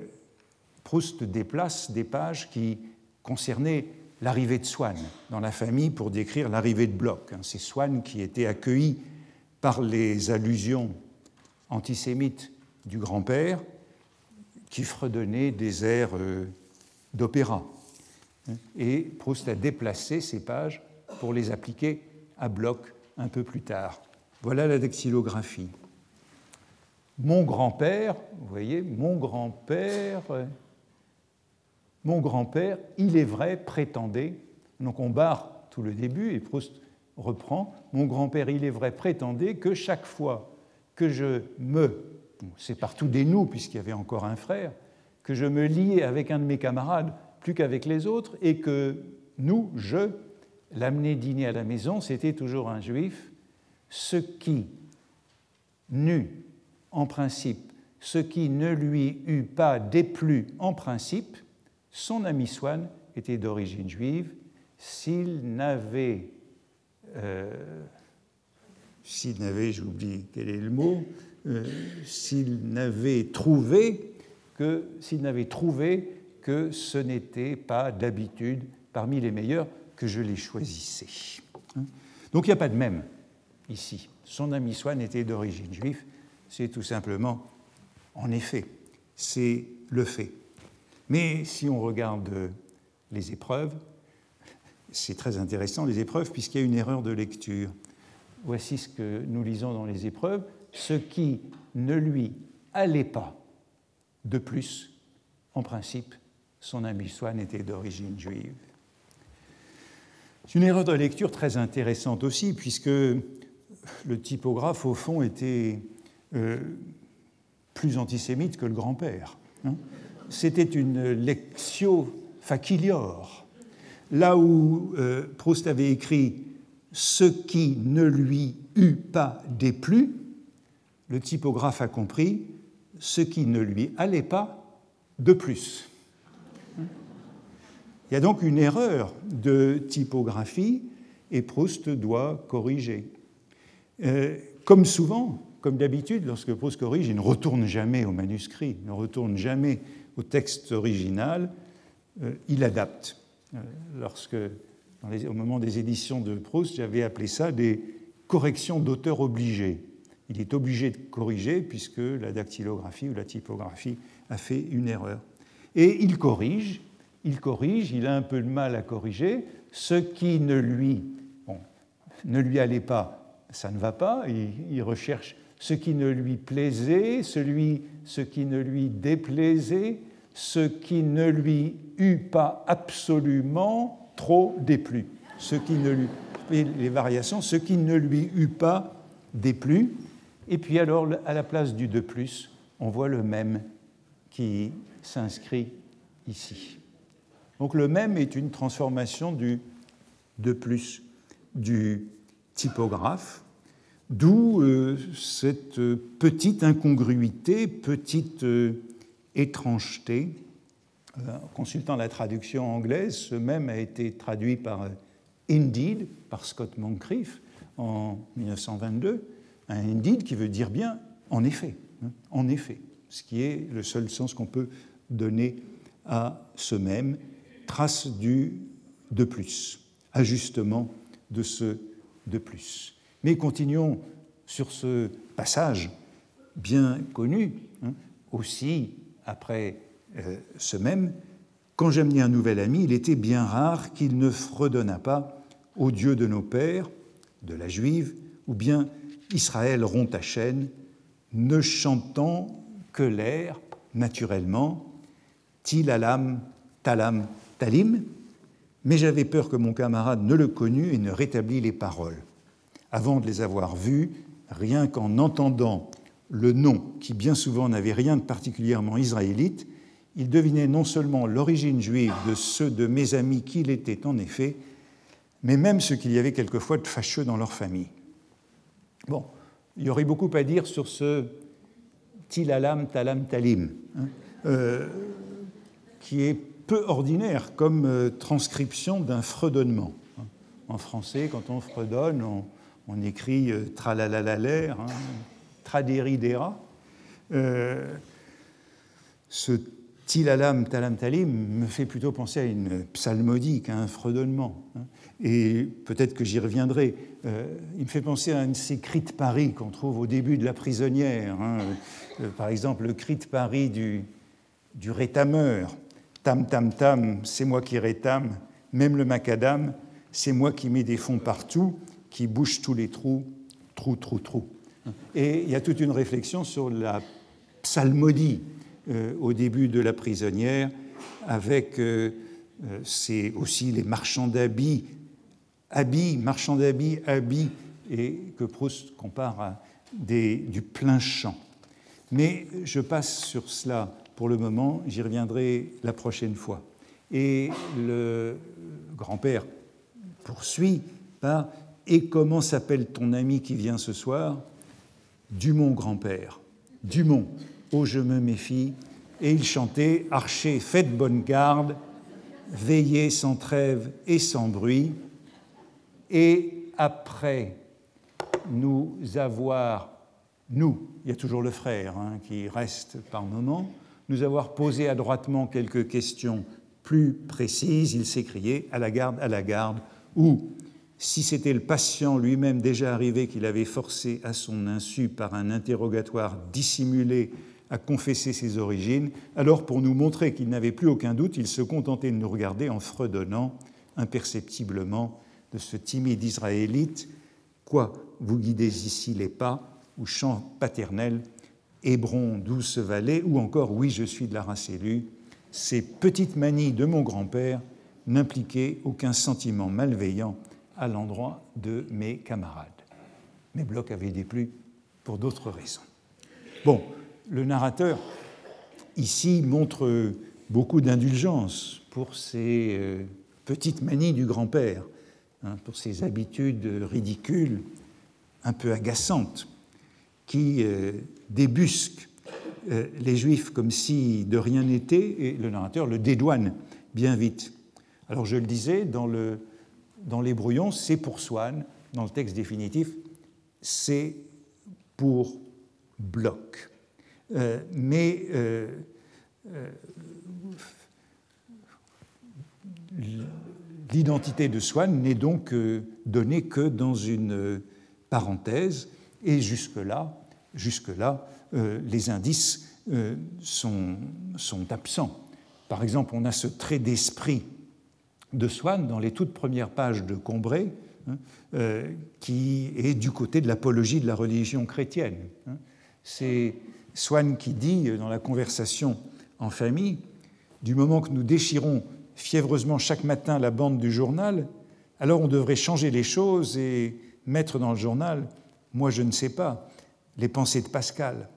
Proust déplace des pages qui concernaient l'arrivée de Swann dans la famille pour décrire l'arrivée de Bloch. Hein. C'est Swann qui était accueilli par les allusions antisémites du grand-père qui fredonnaient des airs euh, d'opéra. Et Proust a déplacé ces pages pour les appliquer à Bloch un peu plus tard. Voilà la dactylographie. Mon grand-père, vous voyez, mon grand-père, mon grand-père, il est vrai, prétendait, donc on barre tout le début et Proust reprend, mon grand-père, il est vrai, prétendait que chaque fois que je me, c'est partout des nous puisqu'il y avait encore un frère, que je me liais avec un de mes camarades plus qu'avec les autres et que nous, je, l'amener dîner à la maison, c'était toujours un juif, ce qui, nu en principe ce qui ne lui eût pas déplu en principe, son ami Swann était d'origine juive, s'il n'avait, euh, s'il n'avait, j'oublie quel est le mot, euh, s'il n'avait trouvé que s'il n'avait trouvé que ce n'était pas d'habitude parmi les meilleurs que je les choisissais. Hein. Donc il n'y a pas de même ici. Son ami Swann était d'origine juive, c'est tout simplement, en effet, c'est le fait. Mais si on regarde les épreuves, c'est très intéressant, les épreuves, puisqu'il y a une erreur de lecture. Voici ce que nous lisons dans les épreuves. Ce qui ne lui allait pas de plus, en principe, son ami Swann était d'origine juive. C'est une erreur de lecture très intéressante aussi, puisque le typographe, au fond, était euh, plus antisémite que le grand-père. Hein. C'était une lectio facilior. Là où euh, Proust avait écrit ce qui ne lui eût pas déplu, le typographe a compris ce qui ne lui allait pas de plus. Il y a donc une erreur de typographie et Proust doit corriger. Euh, comme souvent, comme d'habitude, lorsque Proust corrige, il ne retourne jamais au manuscrit, il ne retourne jamais au texte original, euh, il adapte. Euh, lorsque, au moment des éditions de Proust, j'avais appelé ça des corrections d'auteur obligées. Il est obligé de corriger puisque la dactylographie ou la typographie a fait une erreur. Et il corrige, il corrige, il a un peu de mal à corriger. Ce qui ne lui, ne lui allait pas, ça ne va pas. Il, il recherche ce qui ne lui plaisait, celui, ce qui ne lui déplaisait, ce qui ne lui eût pas absolument trop déplu. Ce qui ne lui, les variations, ce qui ne lui eût pas déplu. Et puis alors, à la place du de plus, on voit le même qui s'inscrit ici. Donc le même est une transformation du de plus du typographe, d'où euh, cette petite incongruité, petite euh, étrangeté. Euh, consultant la traduction anglaise, ce même a été traduit par Indeed, par Scott Moncrief en 1922, un Indeed qui veut dire bien en effet, hein, en effet, ce qui est le seul sens qu'on peut donner à ce même, trace du de plus, ajustement de ce de plus. Mais continuons sur ce passage bien connu, hein, aussi après euh, ce même, quand j'amenais un nouvel ami, il était bien rare qu'il ne fredonnât pas au Dieu de nos pères, de la juive, ou bien Israël rompt ta chaîne, ne chantant que l'air, naturellement, Tilalam, Talam, Talim, mais j'avais peur que mon camarade ne le connût et ne rétablît les paroles. Avant de les avoir vues, rien qu'en entendant le nom, qui bien souvent n'avait rien de particulièrement israélite, il devinait non seulement l'origine juive de ceux de mes amis qu'il était en effet, mais même ce qu'il y avait quelquefois de fâcheux dans leur famille. Bon, il y aurait beaucoup à dire sur ce tilalam talam talim, hein, euh, qui est peu ordinaire comme euh, transcription d'un fredonnement. Hein. En français, quand on fredonne, on, écrit euh, tralalalaler, hein, traderidera. Euh, ce tilalam talam talim me fait plutôt penser à une psalmodique, à un fredonnement. Hein. Et peut-être que j'y reviendrai. Euh, il me fait penser à un de ces cris de Paris qu'on trouve au début de La prisonnière. Hein. Euh, par exemple, le cri de Paris du, du rétameur. Tam, tam, tam, c'est moi qui rétame. Même le macadam, c'est moi qui mets des fonds partout, qui bouche tous les trous. Trou, trou, trou. Et il y a toute une réflexion sur la psalmodie au début de La prisonnière, avec c'est aussi les marchands d'habits habits, marchands d'habits, habits, et que Proust compare à des, du plein champ. Mais je passe sur cela pour le moment, j'y reviendrai la prochaine fois. Et le grand-père poursuit par Et comment s'appelle ton ami qui vient ce soir? Dumont grand-père. Dumont, oh je me méfie. Et il chantait Archer, faites bonne garde, veiller sans trêve et sans bruit, et après nous avoir, nous, il y a toujours le frère hein, qui reste par moment, nous avoir posé adroitement quelques questions plus précises, il s'écriait à la garde, à la garde, ou si c'était le patient lui-même déjà arrivé qu'il avait forcé à son insu par un interrogatoire dissimulé à confesser ses origines, alors pour nous montrer qu'il n'avait plus aucun doute, il se contentait de nous regarder en fredonnant imperceptiblement de ce timide Israélite Quoi, vous guidez ici les pas, ou chant paternel, Hébron, douce vallée, ou encore Oui, je suis de la race élue. Ces petites manies de mon grand-père n'impliquaient aucun sentiment malveillant à l'endroit de mes camarades. Mais Bloch avait déplu pour d'autres raisons. Bon, le narrateur, ici, montre beaucoup d'indulgence pour ces euh, petites manies du grand-père, hein, pour ses habitudes ridicules, un peu agaçantes, qui euh, débusquent euh, les Juifs comme si de rien n'était, et le narrateur le dédouane bien vite. Alors je le disais, dans les brouillons, c'est pour Swann, dans le texte définitif, c'est pour Bloch. Euh, mais euh, euh, l'identité de Swann n'est donc donnée que dans une parenthèse, et jusque-là, jusque-là les indices sont, sont, absents. Par exemple, on a ce trait d'esprit de Swann dans les toutes premières pages de Combray, hein, qui est du côté de l'apologie de la religion chrétienne. Hein. C'est Swann qui dit dans la conversation en famille, du moment que nous déchirons fiévreusement chaque matin la bande du journal, alors on devrait changer les choses et mettre dans le journal, moi je ne sais pas, les pensées de Pascal.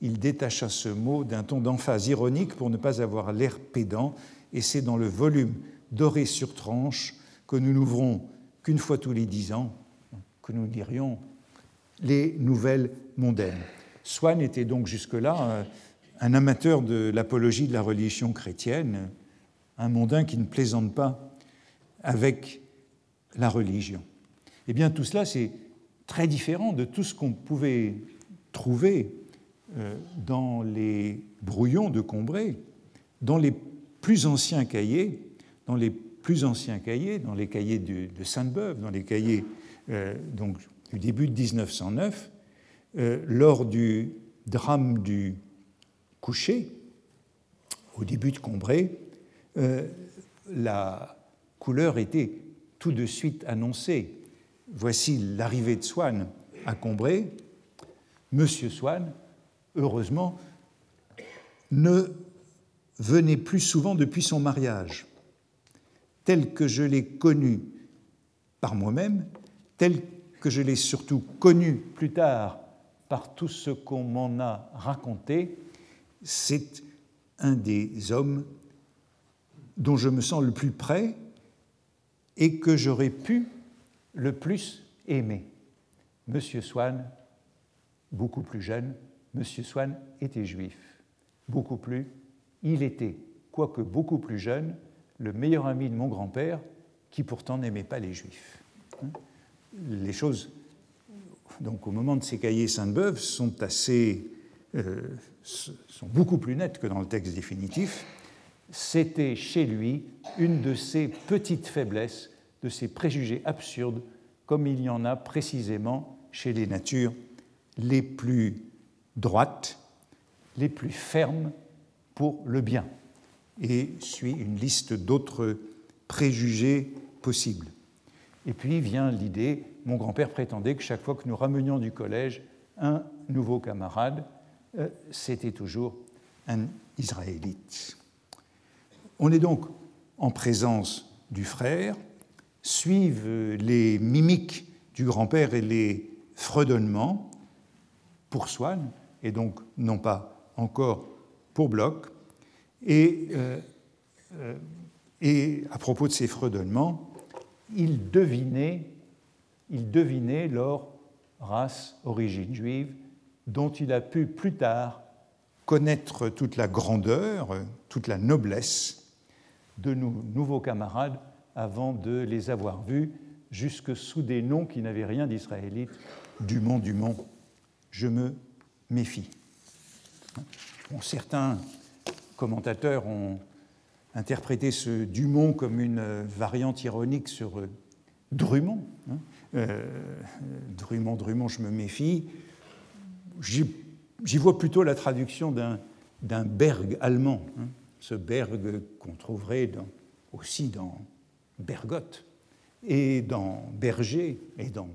Il détacha ce mot d'un ton d'emphase ironique pour ne pas avoir l'air pédant, et c'est dans le volume doré sur tranche que nous n'ouvrons qu'une fois tous les dix ans, que nous dirions les nouvelles mondaines. Swann était donc jusque-là euh, un amateur de l'apologie de la religion chrétienne, un mondain qui ne plaisante pas avec la religion. Eh bien, tout cela, c'est très différent de tout ce qu'on pouvait trouver euh, dans les brouillons de Combray, dans les plus anciens cahiers, dans les plus anciens cahiers, dans les cahiers de, Sainte-Beuve, dans les cahiers euh, donc, du début de 1909, euh, lors du drame du coucher, au début de Combray, euh, la couleur était tout de suite annoncée. Voici l'arrivée de Swann à Combray. Monsieur Swann, heureusement, ne venait plus souvent depuis son mariage, tel que je l'ai connu par moi-même, tel que je l'ai surtout connu plus tard par tout ce qu'on m'en a raconté, c'est un des hommes dont je me sens le plus près et que j'aurais pu le plus aimer. Monsieur Swann, beaucoup plus jeune, Monsieur Swann était juif. Beaucoup plus, il était, quoique beaucoup plus jeune, le meilleur ami de mon grand-père, qui pourtant n'aimait pas les juifs. Les choses donc au moment de ces cahiers Sainte-Beuve, sont, assez, euh, sont beaucoup plus nettes que dans le texte définitif. C'était chez lui une de ses petites faiblesses, de ses préjugés absurdes, comme il y en a précisément chez les natures les plus droites, les plus fermes pour le bien. Et suit une liste d'autres préjugés possibles. Et puis vient l'idée mon grand-père prétendait que chaque fois que nous ramenions du collège un nouveau camarade, euh, c'était toujours un Israélite. On est donc en présence du frère, suivent les mimiques du grand-père et les fredonnements pour Swann, et donc non pas encore pour Bloch. Et, euh, euh, et à propos de ces fredonnements, il devinait il devinait leur race, origine juive, dont il a pu plus tard connaître toute la grandeur, toute la noblesse, de nos nouveaux camarades avant de les avoir vus, jusque sous des noms qui n'avaient rien d'israélite, Dumont, Dumont, je me méfie. certains commentateurs ont interprété ce Dumont comme une variante ironique sur euh, Drummond. Hein. Euh, Drummond, Drummond, je me méfie. J'y vois plutôt la traduction d'un berg allemand, hein. ce berg qu'on trouverait aussi dans Bergotte et dans Berger et dans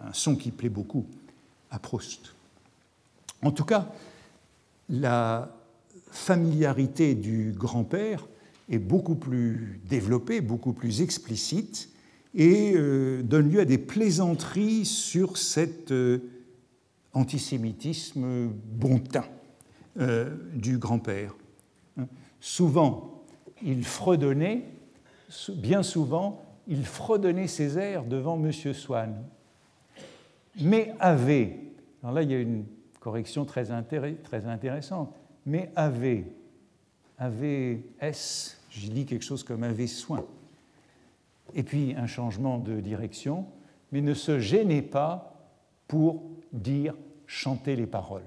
un son qui plaît beaucoup à Proust. En tout cas, la familiarité du grand-père est beaucoup plus développée, beaucoup plus explicite, et euh, donne lieu à des plaisanteries sur cet euh, antisémitisme bon euh, du grand-père. Souvent, il fredonnait, bien souvent, il fredonnait ses airs devant M. Swann. Mais avait, alors là il y a une correction très, très intéressante, mais avait, avait S, j'ai dit quelque chose comme avait soin, et puis un changement de direction, mais ne se gênait pas pour dire, chanter les paroles,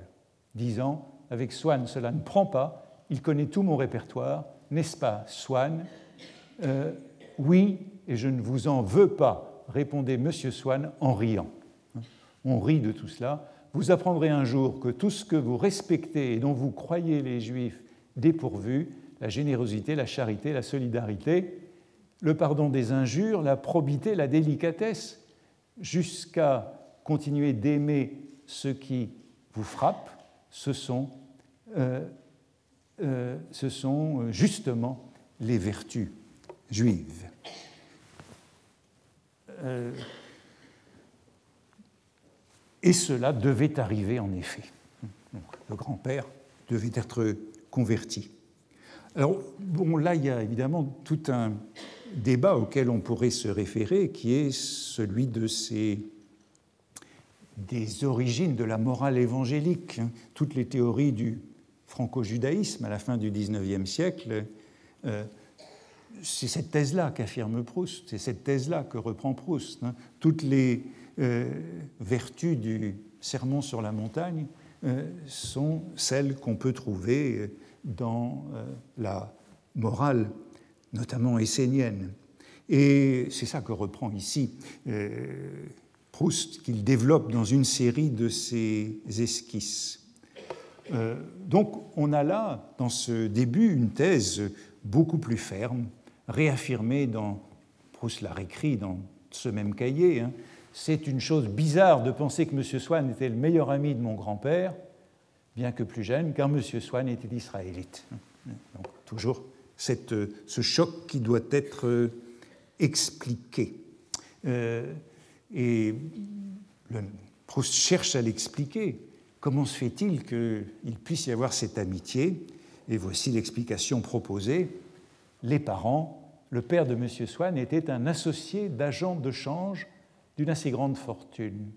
disant, avec Swann, cela ne prend pas, il connaît tout mon répertoire, n'est-ce pas, Swann euh, Oui, et je ne vous en veux pas, répondait M. Swann en riant. On rit de tout cela. Vous apprendrez un jour que tout ce que vous respectez et dont vous croyez les Juifs dépourvus, la générosité, la charité, la solidarité, le pardon des injures, la probité, la délicatesse, jusqu'à continuer d'aimer ceux qui vous frappent, ce sont, euh, euh, ce euh, justement les vertus juives. et cela devait arriver en effet. le grand-père devait être converti. Alors, bon, là, il y a évidemment tout un débat auquel on pourrait se référer, qui est celui des origines de la morale évangélique. Toutes les théories du franco-judaïsme à la fin du XIXe siècle, euh, c'est cette thèse-là qu'affirme Proust, c'est cette thèse-là que reprend Proust. Hein. Toutes les euh, vertus du sermon sur la montagne euh, sont celles qu'on peut trouver dans la morale notamment essénienne. Et c'est ça que reprend ici euh, Proust, qu'il développe dans une série de ses esquisses. Euh, donc on a là, dans ce début, une thèse beaucoup plus ferme, réaffirmée dans, Proust l'a réécrit dans ce même cahier, hein. c'est une chose bizarre de penser que M. Swann était le meilleur ami de mon grand-père, bien que plus jeune, car M. Swann était israélite. Donc toujours ce choc qui doit être euh, expliqué. Euh, et le, Proust cherche à l'expliquer. Comment se fait-il qu'il puisse y avoir cette amitié? Et voici l'explication proposée. Les parents, le père de M. Swann était un associé d'agent de change d'une assez grande fortune.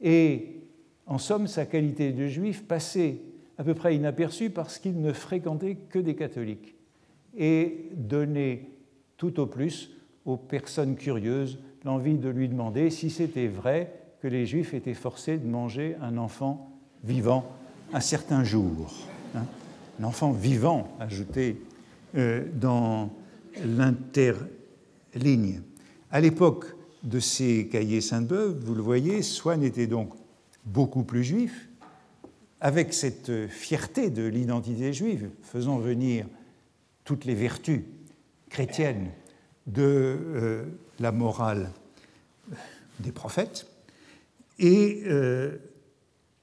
Et en somme, sa qualité de juif passait à peu près inaperçue parce qu'il ne fréquentait que des catholiques et donner tout au plus aux personnes curieuses l'envie de lui demander si c'était vrai que les Juifs étaient forcés de manger un enfant vivant un certain jour. Hein. un enfant vivant, ajouté euh, dans l'interligne. À l'époque de ces cahiers Sainte-Beuve, vous le voyez, Swann était donc beaucoup plus juif, avec cette fierté de l'identité juive, faisant venir toutes les vertus chrétiennes de euh, la morale des prophètes. Et euh,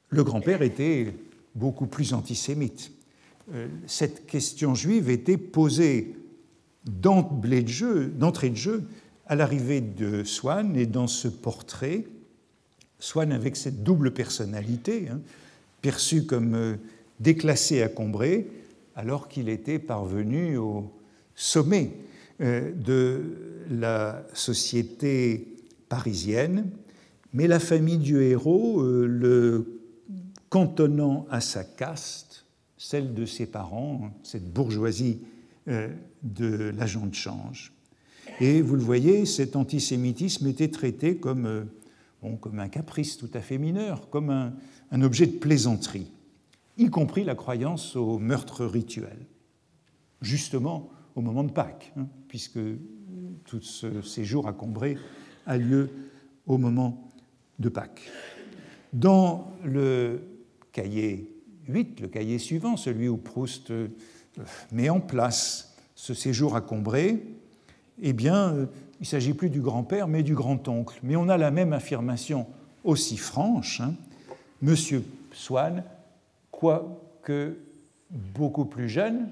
le grand-père était beaucoup plus antisémite. Euh, cette question juive était posée d'entrée de jeu, à l'arrivée de Swann et dans ce portrait, Swann avec cette double personnalité, hein, perçue comme déclassé à Combray, alors qu'il était parvenu au sommet euh, de la société parisienne, mais la famille du héros, euh, le cantonnant à sa caste, celle de ses parents, cette bourgeoisie de l'agent de change. Et vous le voyez, cet antisémitisme était traité comme, comme un caprice tout à fait mineur, comme un, un objet de plaisanterie, y compris la croyance au meurtre rituel, justement au moment de Pâques, hein, puisque tout ce séjour à Combray a lieu au moment de Pâques. Dans le cahier 8, le cahier suivant, celui où Proust euh, met en place ce séjour à Combray, eh bien, euh, il ne s'agit plus du grand-père, mais du grand-oncle. Mais on a la même affirmation aussi franche. Hein. Monsieur Swann, quoique beaucoup plus jeune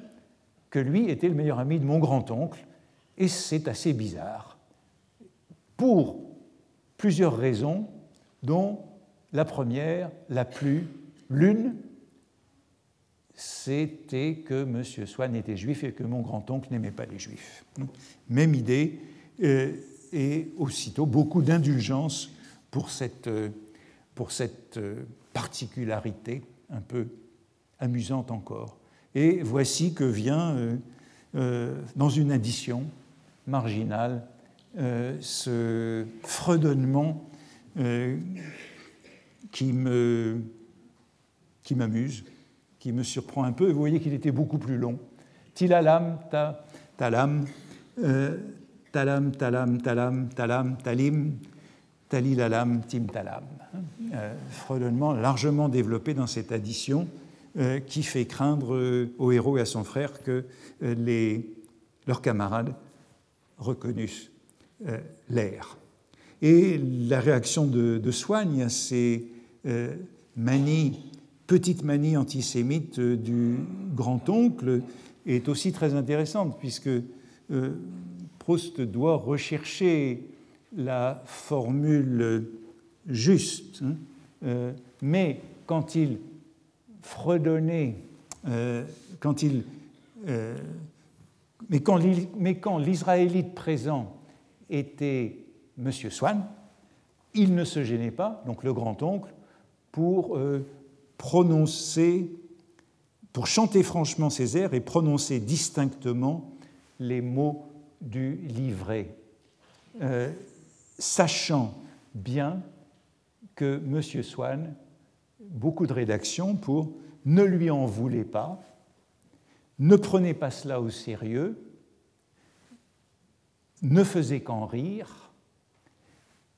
que lui, était le meilleur ami de mon grand-oncle, et c'est assez bizarre, pour plusieurs raisons, dont la première, la plus, l'une, c'était que M. Swann était juif et que mon grand-oncle n'aimait pas les juifs. Même idée, euh, et aussitôt beaucoup d'indulgence pour cette, euh, euh, particularité un peu amusante encore. Et voici que vient, dans une addition marginale, ce fredonnement qui m'amuse, qui me surprend un peu. Vous voyez qu'il était beaucoup plus long. Tilalam, ta, talam, euh, talam, talam, talam, talam, talim, talilalam. Euh, fredonnement largement développé dans cette addition euh, qui fait craindre euh, au héros et à son frère que les, leurs camarades reconnusent l'air. Et la réaction de, de Soigne à ces manies petite manie antisémite du grand-oncle est aussi très intéressante, puisque euh, Proust doit rechercher la formule juste, hein. euh, mais quand il fredonnait, euh, quand il, mais quand l'Israélite présent était M. Swann, il ne se gênait pas, donc le grand-oncle, pour prononcer, pour chanter franchement ces airs et prononcer distinctement les mots du livret, euh, sachant bien que M. Swann, beaucoup de rédactions pour ne lui en voulez pas, ne prenez pas cela au sérieux, ne faisait qu'en rire,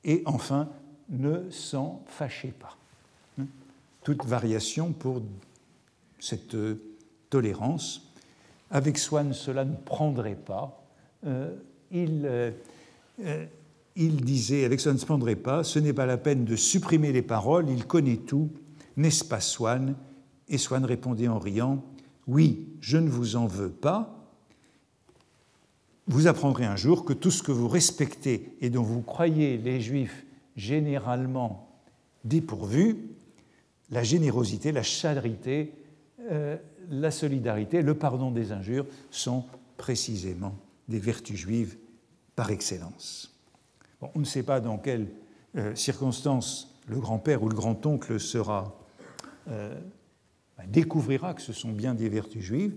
et enfin, ne s'en fâchez pas toute variation pour cette euh, tolérance. Avec Swann, cela ne prendrait pas. Euh, il, euh, il, disait, avec Swann ne prendrait pas, ce n'est pas la peine de supprimer les paroles, il connaît tout, n'est-ce pas Swann? Et Swann répondait en riant, oui, je ne vous en veux pas. Vous apprendrez un jour que tout ce que vous respectez et dont vous croyez les Juifs généralement dépourvus, la générosité, la charité, euh, la solidarité, le pardon des injures sont précisément des vertus juives par excellence. On ne sait pas dans quelles euh, circonstances le grand-père ou le grand-oncle sera euh, bah, découvrira que ce sont bien des vertus juives,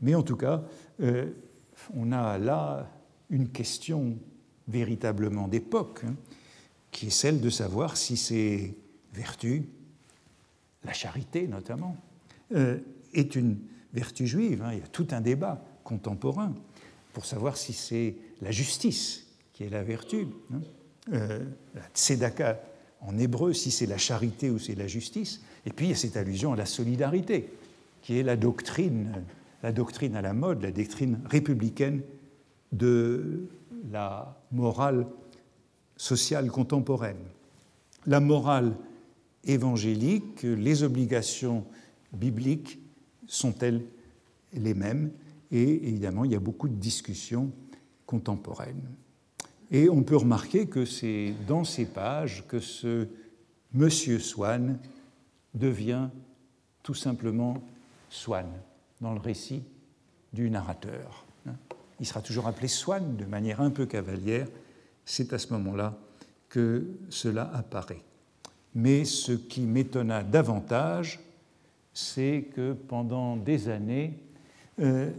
mais en tout cas, on a là une question véritablement d'époque, hein, qui est celle de savoir si ces vertus la charité notamment, euh, est une vertu juive. Hein. Il y a tout un débat contemporain pour savoir si c'est la justice la vertu. Hein. Euh, la tzedaka en hébreu, si c'est la charité ou c'est la justice. Et puis il y a cette allusion à la solidarité, qui est la doctrine, la doctrine à la mode, la doctrine républicaine de la morale sociale contemporaine. La morale évangélique, les obligations bibliques sont-elles les mêmes? Et évidemment, il y a beaucoup de discussions contemporaines. Et on peut remarquer que c'est dans ces pages que ce Monsieur Swann devient tout simplement Swann dans le récit du narrateur. Il sera toujours appelé Swann de manière un peu cavalière. C'est à ce moment-là que cela apparaît. Mais ce qui m'étonna davantage, c'est que pendant des années, euh,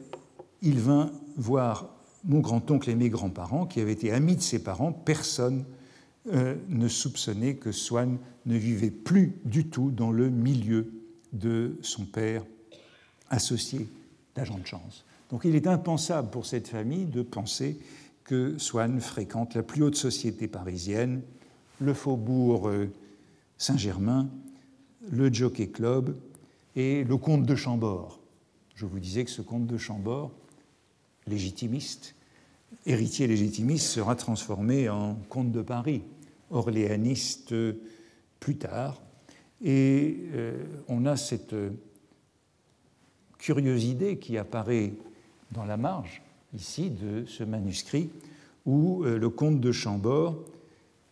il vint voir mon grand-oncle et mes grands-parents, qui avaient été amis de ses parents. Personne euh, ne soupçonnait que Swann ne vivait plus du tout dans le milieu de son père associé d'agent de chance. Donc il est impensable pour cette famille de penser que Swann fréquente la plus haute société parisienne, le faubourg euh, Saint-Germain, le Jockey Club et le comte de Chambord. Je vous disais que ce comte de Chambord, légitimiste, héritier légitimiste, sera transformé en comte de Paris, orléaniste plus tard. Et euh, on a cette curieuse idée qui apparaît dans la marge, ici, de ce manuscrit, où euh, le comte de Chambord,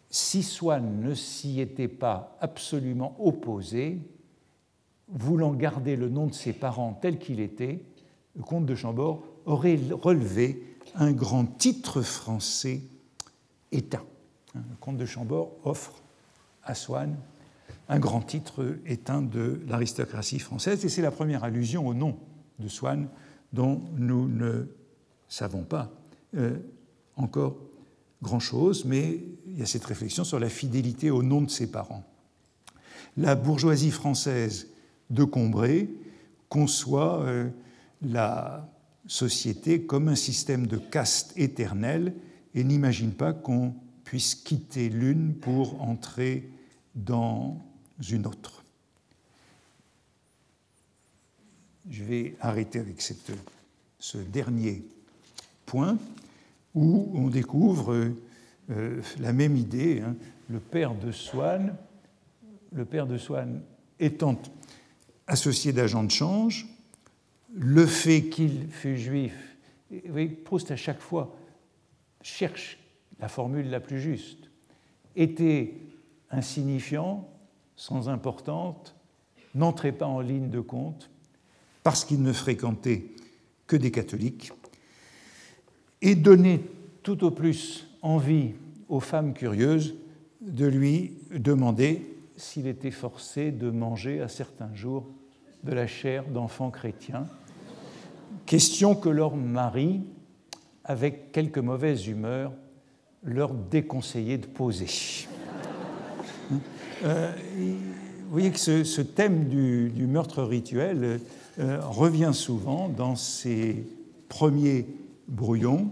si Swann ne s'y était pas absolument opposé, voulant garder le nom de ses parents tel qu'il était, le comte de Chambord aurait relevé un grand titre français éteint. Le comte de Chambord offre à Swann un grand titre éteint de l'aristocratie française, et c'est la première allusion au nom de Swann dont nous ne savons pas euh, encore grand-chose, mais il y a cette réflexion sur la fidélité au nom de ses parents. La bourgeoisie française de Combray conçoit euh, la société comme un système de caste éternelle et n'imagine pas qu'on puisse quitter l'une pour entrer dans une autre. Je vais arrêter avec ce dernier point où on découvre euh, la même idée. Hein. Le père de Swann, le père de Swann étant associé d'agent de change, le fait qu'il fut juif, vous voyez, Proust à chaque fois cherche la formule la plus juste, était insignifiant, sans importance, n'entrait pas en ligne de compte, parce qu'il ne fréquentait que des catholiques, et donnait tout au plus envie aux femmes curieuses de lui demander s'il était forcé de manger à certains jours de la chair d'enfants chrétiens, question que leur mari, avec quelque mauvaise humeur, leur déconseillait de poser. Euh, vous voyez que ce, thème du, meurtre rituel euh, revient souvent dans ces premiers brouillons,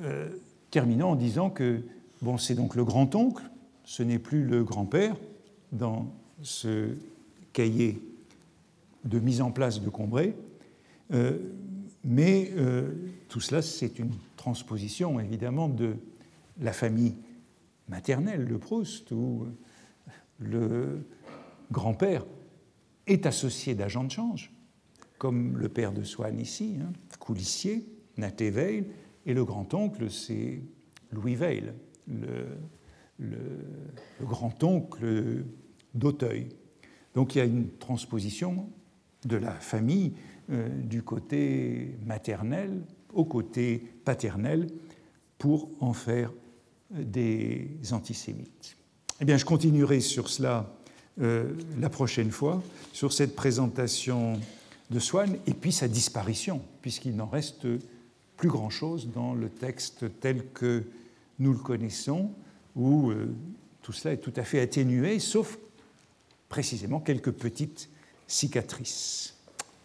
euh, terminant en disant que bon, c'est donc le grand-oncle, ce n'est plus le grand-père dans ce cahier de mise en place de Combray, euh, mais euh, tout cela, c'est une transposition évidemment de la famille maternelle de Proust, où le grand-père est associé d'agents de change, comme le père de Swann ici, hein, coulissier, Naté Veil, et le grand-oncle, c'est Louis Veil, le, le, le grand-oncle d'Auteuil. Donc il y a une transposition de la famille du côté maternel au côté paternel pour en faire des antisémites. Eh bien, je continuerai sur cela euh, la prochaine fois, sur cette présentation de Swann et puis sa disparition, puisqu'il n'en reste plus grand-chose dans le texte tel que nous le connaissons, où euh, tout cela est tout à fait atténué, sauf précisément quelques petites cicatrices.